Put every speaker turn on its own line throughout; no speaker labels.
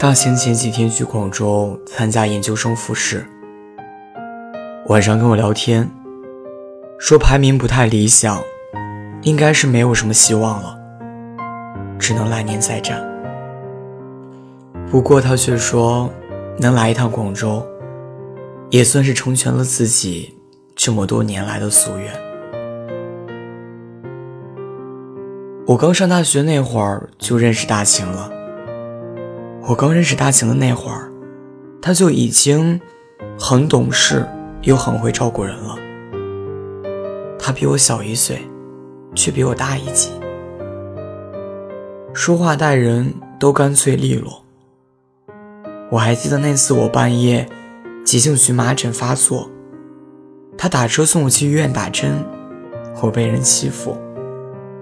大清前几天去广州参加研究生复试，晚上跟我聊天，说排名不太理想，应该是没有什么希望了，只能来年再战。不过他却说，能来一趟广州，也算是成全了自己这么多年来的夙愿。我刚上大学那会儿就认识大晴了。我刚认识大晴的那会儿，他就已经很懂事又很会照顾人了。他比我小一岁，却比我大一级，说话待人都干脆利落。我还记得那次我半夜急性荨麻疹发作，他打车送我去医院打针，我被人欺负，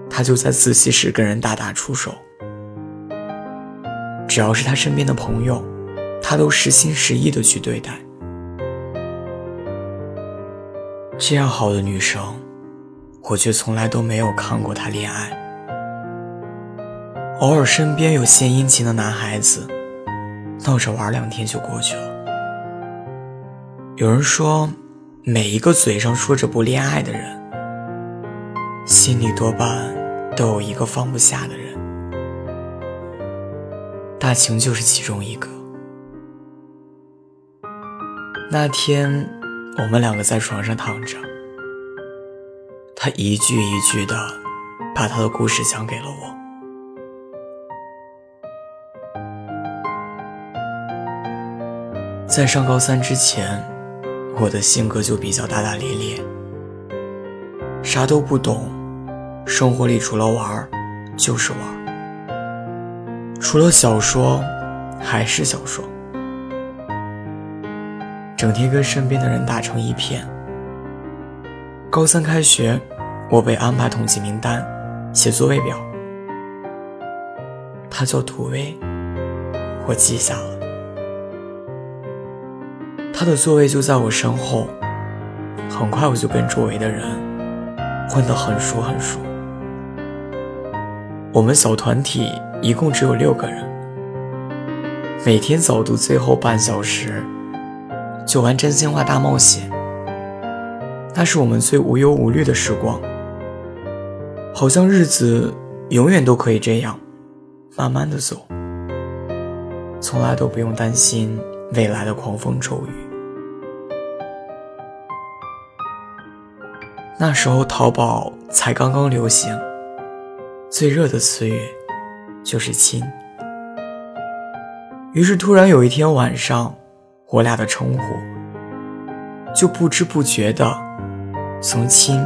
他就在自习室跟人大打出手。只要是他身边的朋友，他都实心实意的去对待。这样好的女生，我却从来都没有看过她恋爱。偶尔身边有献殷勤的男孩子，闹着玩两天就过去了。有人说，每一个嘴上说着不恋爱的人，心里多半都有一个放不下的人。大晴就是其中一个。那天，我们两个在床上躺着，他一句一句的把他的故事讲给了我。在上高三之前，我的性格就比较大大咧咧，啥都不懂，生活里除了玩就是玩。除了小说，还是小说，整天跟身边的人打成一片。高三开学，我被安排统计名单，写座位表。他叫土威，我记下了。他的座位就在我身后，很快我就跟周围的人混得很熟很熟。我们小团体。一共只有六个人，每天早读最后半小时就玩真心话大冒险。那是我们最无忧无虑的时光，好像日子永远都可以这样慢慢的走，从来都不用担心未来的狂风骤雨。那时候淘宝才刚刚流行，最热的词语。就是亲。于是突然有一天晚上，我俩的称呼就不知不觉的从亲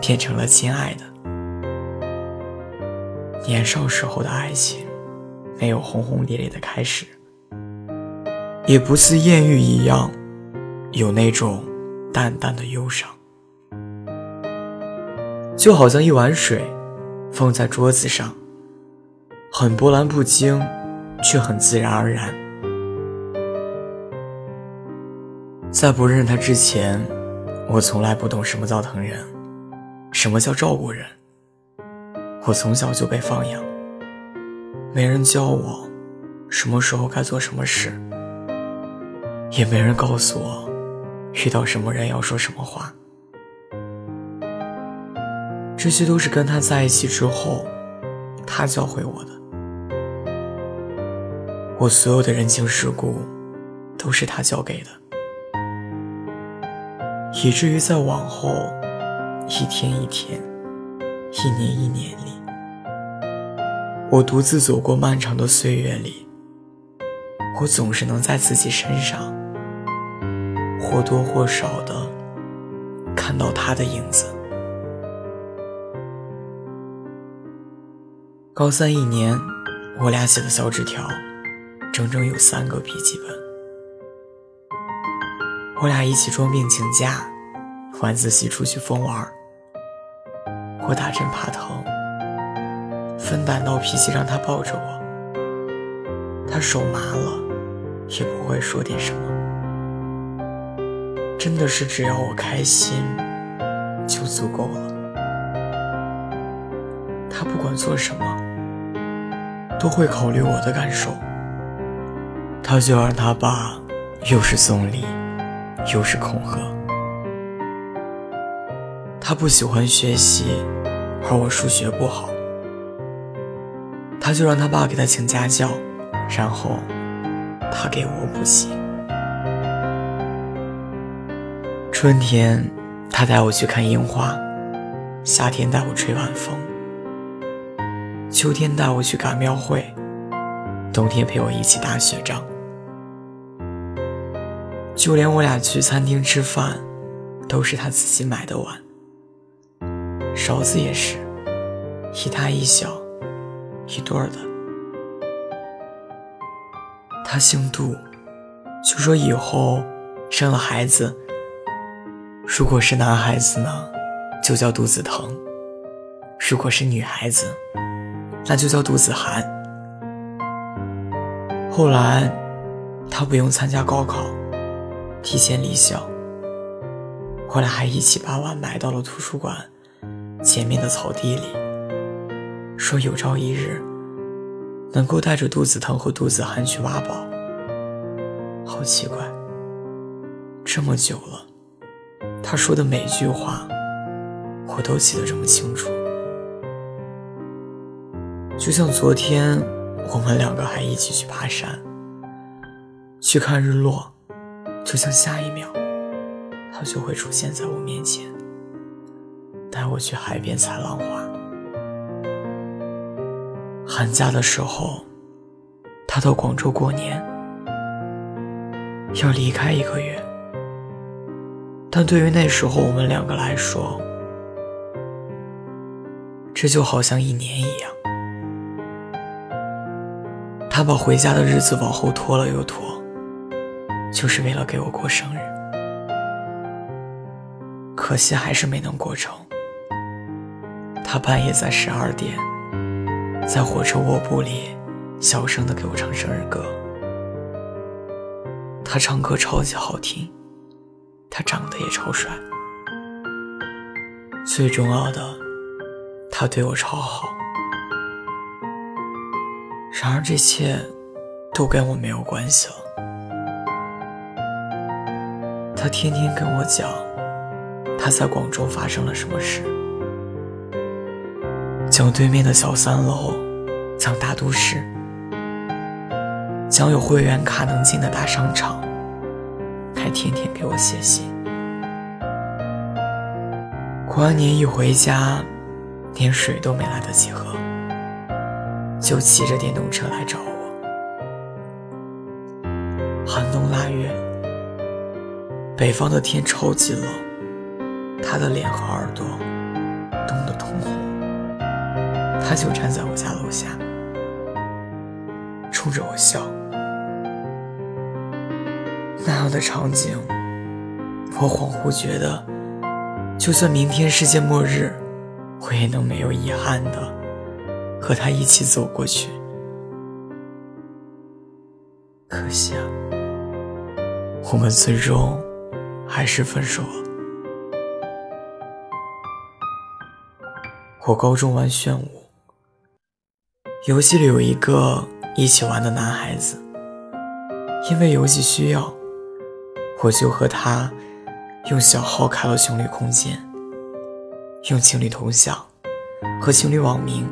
变成了亲爱的。年少时候的爱情，没有轰轰烈烈的开始，也不似艳遇一样有那种淡淡的忧伤，就好像一碗水放在桌子上。很波澜不惊，却很自然而然。在不认识他之前，我从来不懂什么叫疼人，什么叫照顾人。我从小就被放养，没人教我什么时候该做什么事，也没人告诉我遇到什么人要说什么话。这些都是跟他在一起之后，他教会我的。我所有的人情世故，都是他教给的，以至于在往后一天一天、一年一年里，我独自走过漫长的岁月里，我总是能在自己身上或多或少的看到他的影子。高三一年，我俩写的小纸条。整整有三个笔记本，我俩一起装病请假，晚自习出去疯玩。我打针怕疼，分胆闹脾气让他抱着我，他手麻了也不会说点什么，真的是只要我开心就足够了。他不管做什么，都会考虑我的感受。他就让他爸又是送礼，又是恐吓。他不喜欢学习，而我数学不好，他就让他爸给他请家教，然后他给我补习。春天，他带我去看樱花；夏天带我吹晚风；秋天带我去赶庙会；冬天陪我一起打雪仗。就连我俩去餐厅吃饭，都是他自己买的碗，勺子也是，一大一小，一对儿的。他姓杜，就说以后生了孩子，如果是男孩子呢，就叫杜子腾；如果是女孩子，那就叫杜子涵。后来，他不用参加高考。提前离校，后来还一起把碗埋到了图书馆前面的草地里，说有朝一日能够带着杜子腾和杜子涵去挖宝。好奇怪，这么久了，他说的每句话我都记得这么清楚。就像昨天，我们两个还一起去爬山，去看日落。就像下一秒，他就会出现在我面前，带我去海边采浪花。寒假的时候，他到广州过年，要离开一个月，但对于那时候我们两个来说，这就好像一年一样。他把回家的日子往后拖了又拖。就是为了给我过生日，可惜还是没能过成。他半夜在十二点，在火车卧铺里小声的给我唱生日歌。他唱歌超级好听，他长得也超帅，最重要的，他对我超好。然而这一切都跟我没有关系了。他天天跟我讲，他在广州发生了什么事，讲对面的小三楼，讲大都市，讲有会员卡能进的大商场，还天天给我写信。过完年一回家，连水都没来得及喝，就骑着电动车来找我。北方的天超级冷，他的脸和耳朵冻得通红。他就站在我家楼下，冲着我笑。那样的场景，我恍惚觉得，就算明天世界末日，我也能没有遗憾的和他一起走过去。可惜啊，我们最终。还是分手了。我高中玩炫舞，游戏里有一个一起玩的男孩子，因为游戏需要，我就和他用小号开了情侣空间，用情侣头像和情侣网名。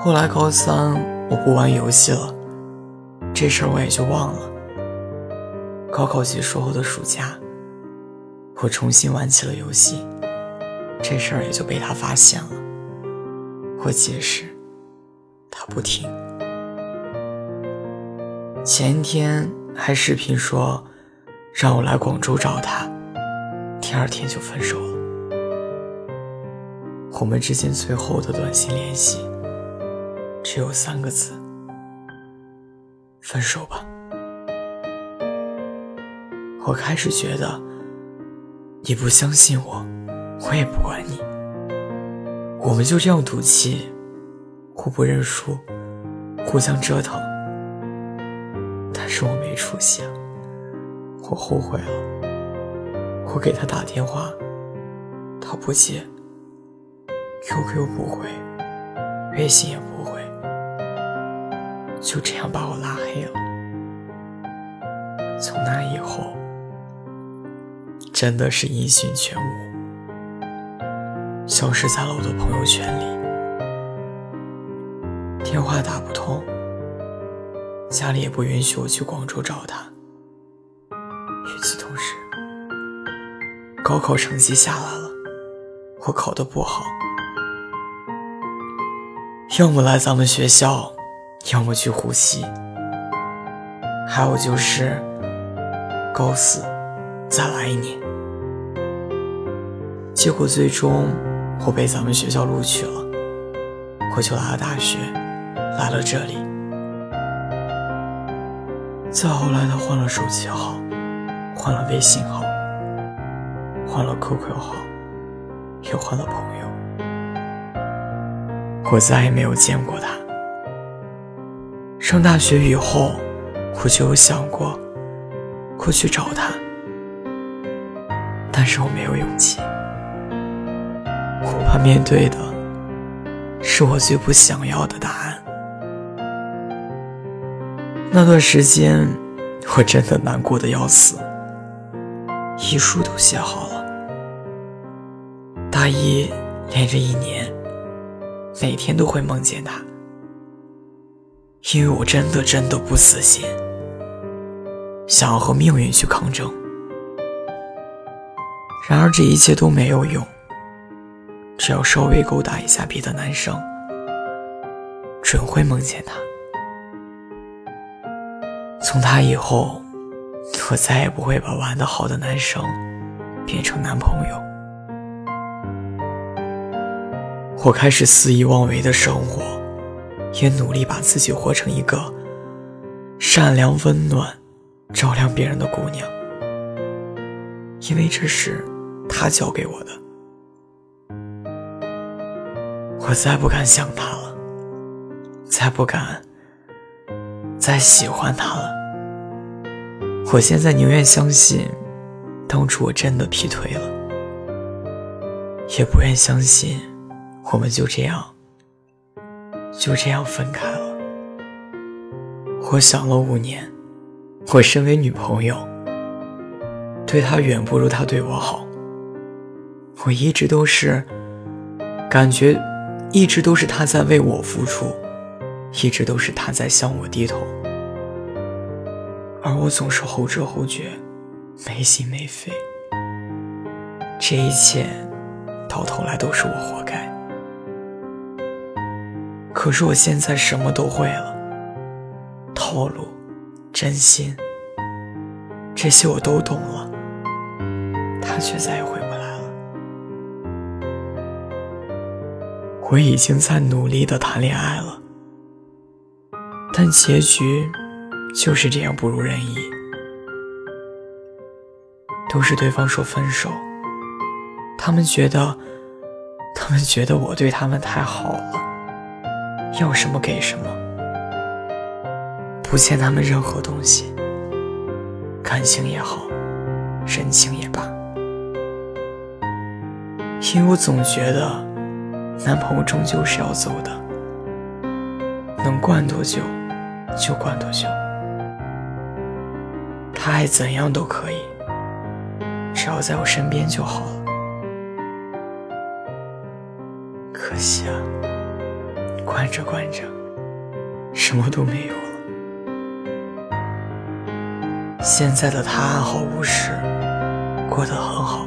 后来高三我不玩游戏了，这事儿我也就忘了。高考结束后的暑假，我重新玩起了游戏，这事儿也就被他发现了。我解释，他不听。前天还视频说让我来广州找他，第二天就分手了。我们之间最后的短信联系只有三个字：分手吧。我开始觉得，你不相信我，我也不管你。我们就这样赌气，互不认输，互相折腾。但是我没出息，我后悔了。我给他打电话，他不接，QQ 不回，微信也不回，就这样把我拉黑了。从那以后，真的是音讯全无，消失在了我的朋友圈里，电话打不通，家里也不允许我去广州找他。与此同时，高考成绩下来了，我考得不好，要么来咱们学校，要么去呼吸，还有就是高四再来一年。结果最终我被咱们学校录取了，我就来了大学，来了这里。再后来，他换了手机号，换了微信号。换了 QQ 号，又换了朋友，我再也没有见过他。上大学以后，我就有想过过去找他，但是我没有勇气，怕面对的是我最不想要的答案。那段时间，我真的难过的要死，遗书都写好了。大一连着一年，每天都会梦见他，因为我真的真的不死心，想要和命运去抗争。然而这一切都没有用，只要稍微勾搭一下别的男生，准会梦见他。从他以后，我再也不会把玩的好的男生变成男朋友。我开始肆意妄为的生活，也努力把自己活成一个善良、温暖、照亮别人的姑娘，因为这是他教给我的。我再不敢想他了，再不敢再喜欢他了。我现在宁愿相信，当初我真的劈腿了，也不愿相信。我们就这样，就这样分开了。我想了五年，我身为女朋友，对他远不如他对我好。我一直都是感觉，一直都是他在为我付出，一直都是他在向我低头，而我总是后知后觉，没心没肺。这一切，到头来都是我活该。可是我现在什么都会了，套路、真心，这些我都懂了，他却再也回我已经在努力的谈恋爱了，但结局就是这样不如人意，都是对方说分手，他们觉得，他们觉得我对他们太好了。要什么给什么，不欠他们任何东西，感情也好，人情也罢。因为我总觉得，男朋友终究是要走的，能惯多久就惯多久，他爱怎样都可以，只要在我身边就好了。可惜啊。惯着惯着，什么都没有了。现在的他安好无事，过得很好。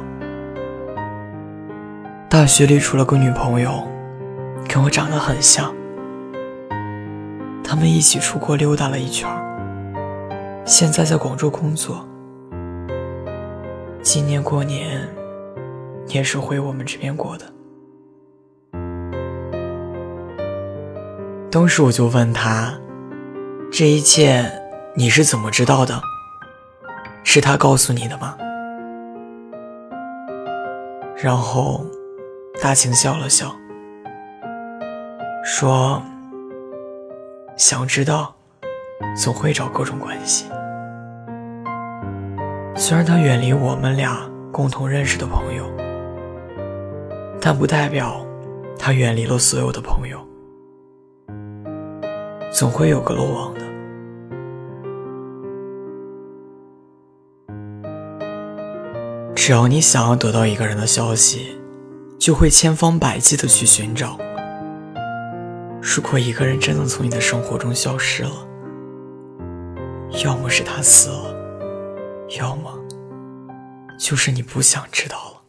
大学里处了个女朋友，跟我长得很像。他们一起出国溜达了一圈，现在在广州工作。今年过年也是回我们这边过的。当时我就问他：“这一切你是怎么知道的？是他告诉你的吗？”然后大晴笑了笑，说：“想知道，总会找各种关系。虽然他远离我们俩共同认识的朋友，但不代表他远离了所有的朋友。”总会有个漏网的。只要你想要得到一个人的消息，就会千方百计的去寻找。如果一个人真的从你的生活中消失了，要么是他死了，要么就是你不想知道了。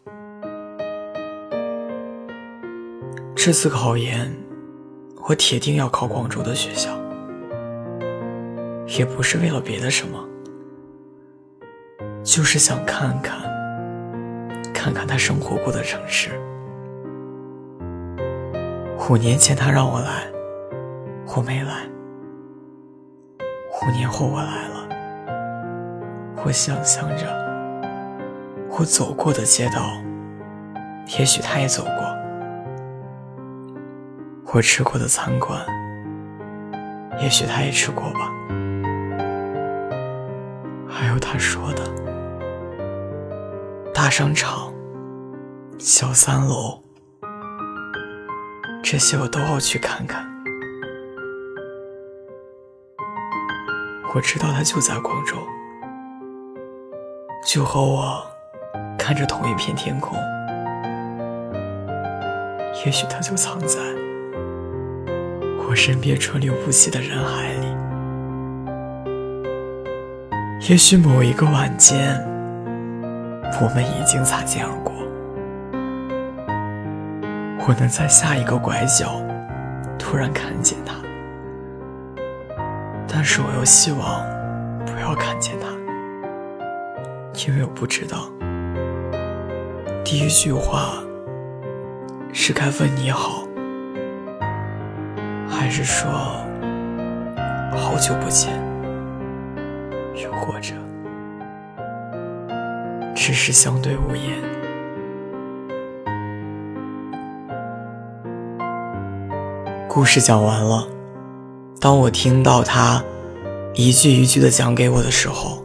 这次考研，我铁定要考广州的学校，也不是为了别的什么，就是想看看，看看他生活过的城市。五年前他让我来，我没来；五年后我来了，我想象着我走过的街道，也许他也走过。我吃过的餐馆，也许他也吃过吧。还有他说的大商场、小三楼，这些我都要去看看。我知道他就在广州，就和我看着同一片天空。也许他就藏在。我身边川流不息的人海里，也许某一个晚间，我们已经擦肩而过。我能在下一个拐角突然看见他，但是我又希望不要看见他，因为我不知道第一句话是该问你好。还是说好久不见，又或者只是相对无言。故事讲完了，当我听到他一句一句的讲给我的时候，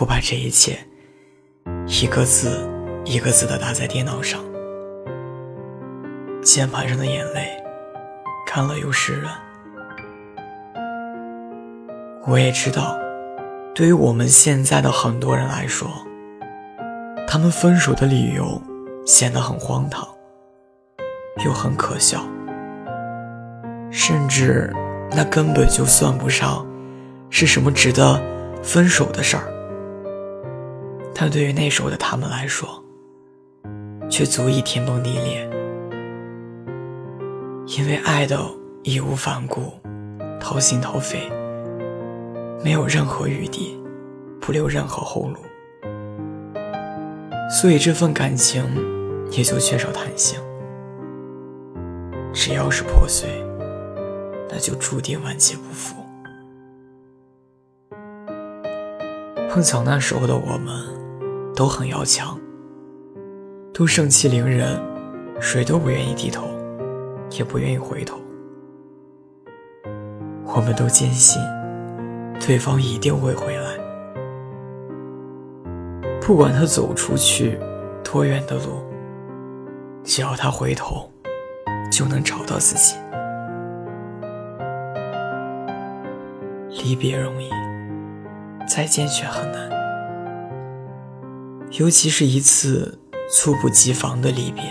我把这一切一个字一个字的打在电脑上，键盘上的眼泪。看了又湿润。我也知道，对于我们现在的很多人来说，他们分手的理由显得很荒唐，又很可笑，甚至那根本就算不上是什么值得分手的事儿。但对于那时候的他们来说，却足以天崩地裂。因为爱的义无反顾、掏心掏肺，没有任何余地，不留任何后路，所以这份感情也就缺少弹性。只要是破碎，那就注定万劫不复。碰巧那时候的我们都很要强，都盛气凌人，谁都不愿意低头。也不愿意回头，我们都坚信对方一定会回来，不管他走出去多远的路，只要他回头，就能找到自己。离别容易，再见却很难，尤其是一次猝不及防的离别。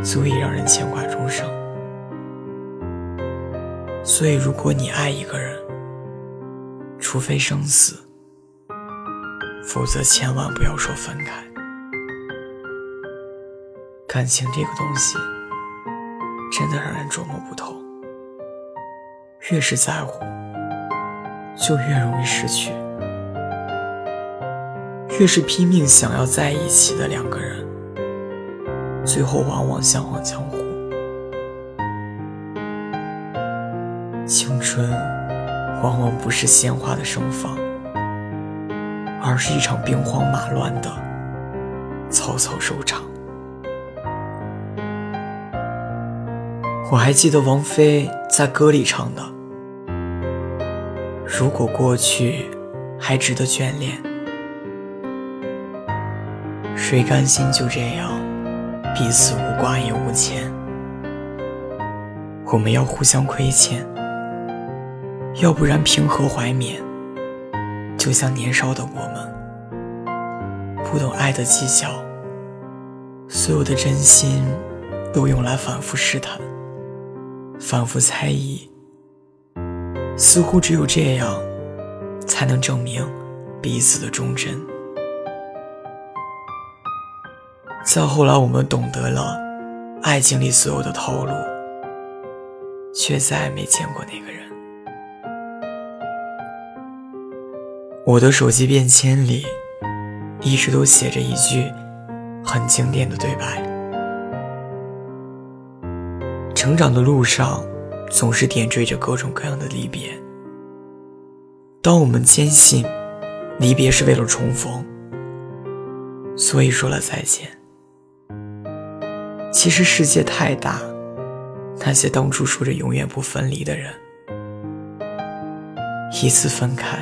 足以让人牵挂终生。所以，如果你爱一个人，除非生死，否则千万不要说分开。感情这个东西，真的让人琢磨不透。越是在乎，就越容易失去；越是拼命想要在一起的两个人。最后往往相忘江湖。青春往往不是鲜花的盛放，而是一场兵荒马乱的草草收场。我还记得王菲在歌里唱的：“如果过去还值得眷恋，谁甘心就这样？”彼此无挂也无牵，我们要互相亏欠，要不然平和怀缅，就像年少的我们，不懂爱的技巧，所有的真心都用来反复试探、反复猜疑，似乎只有这样，才能证明彼此的忠贞。再后来，我们懂得了爱情里所有的套路，却再也没见过那个人。我的手机便签里，一直都写着一句很经典的对白：成长的路上，总是点缀着各种各样的离别。当我们坚信离别是为了重逢，所以说了再见。其实世界太大，那些当初说着永远不分离的人，一次分开。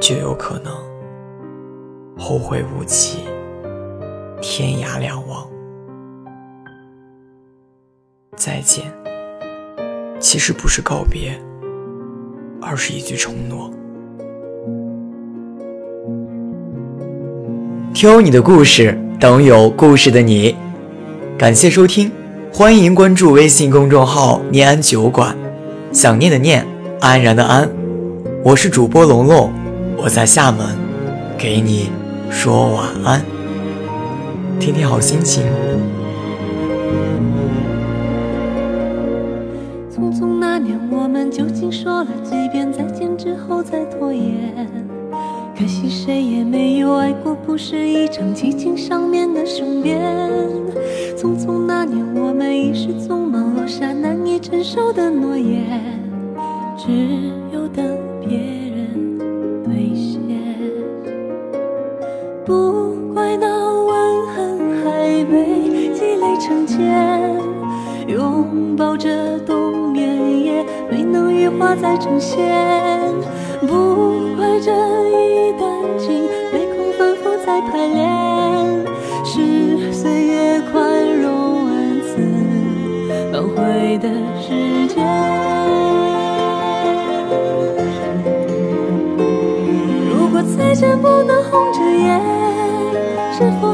就有可能后会无期，天涯两望。再见，其实不是告别，而是一句承诺。听你的故事，等有故事的你。感谢收听，欢迎关注微信公众号“念安酒馆”，想念的念，安然的安。我是主播龙龙。我在厦门，给你说晚安，天天好心情。
说了几遍再见之后再拖延？可惜谁也没有爱过，不是一场激情上面的雄辩。匆匆那年，我们一时匆忙落下难以承受的诺言，只有等别人兑现。不怪那吻痕还被积累成茧。拥抱着冬，也没能羽化再成仙。不怪这一段情，没空反复再排练。是岁月宽容恩赐，挽回的时间。如果再见不能红着眼，是否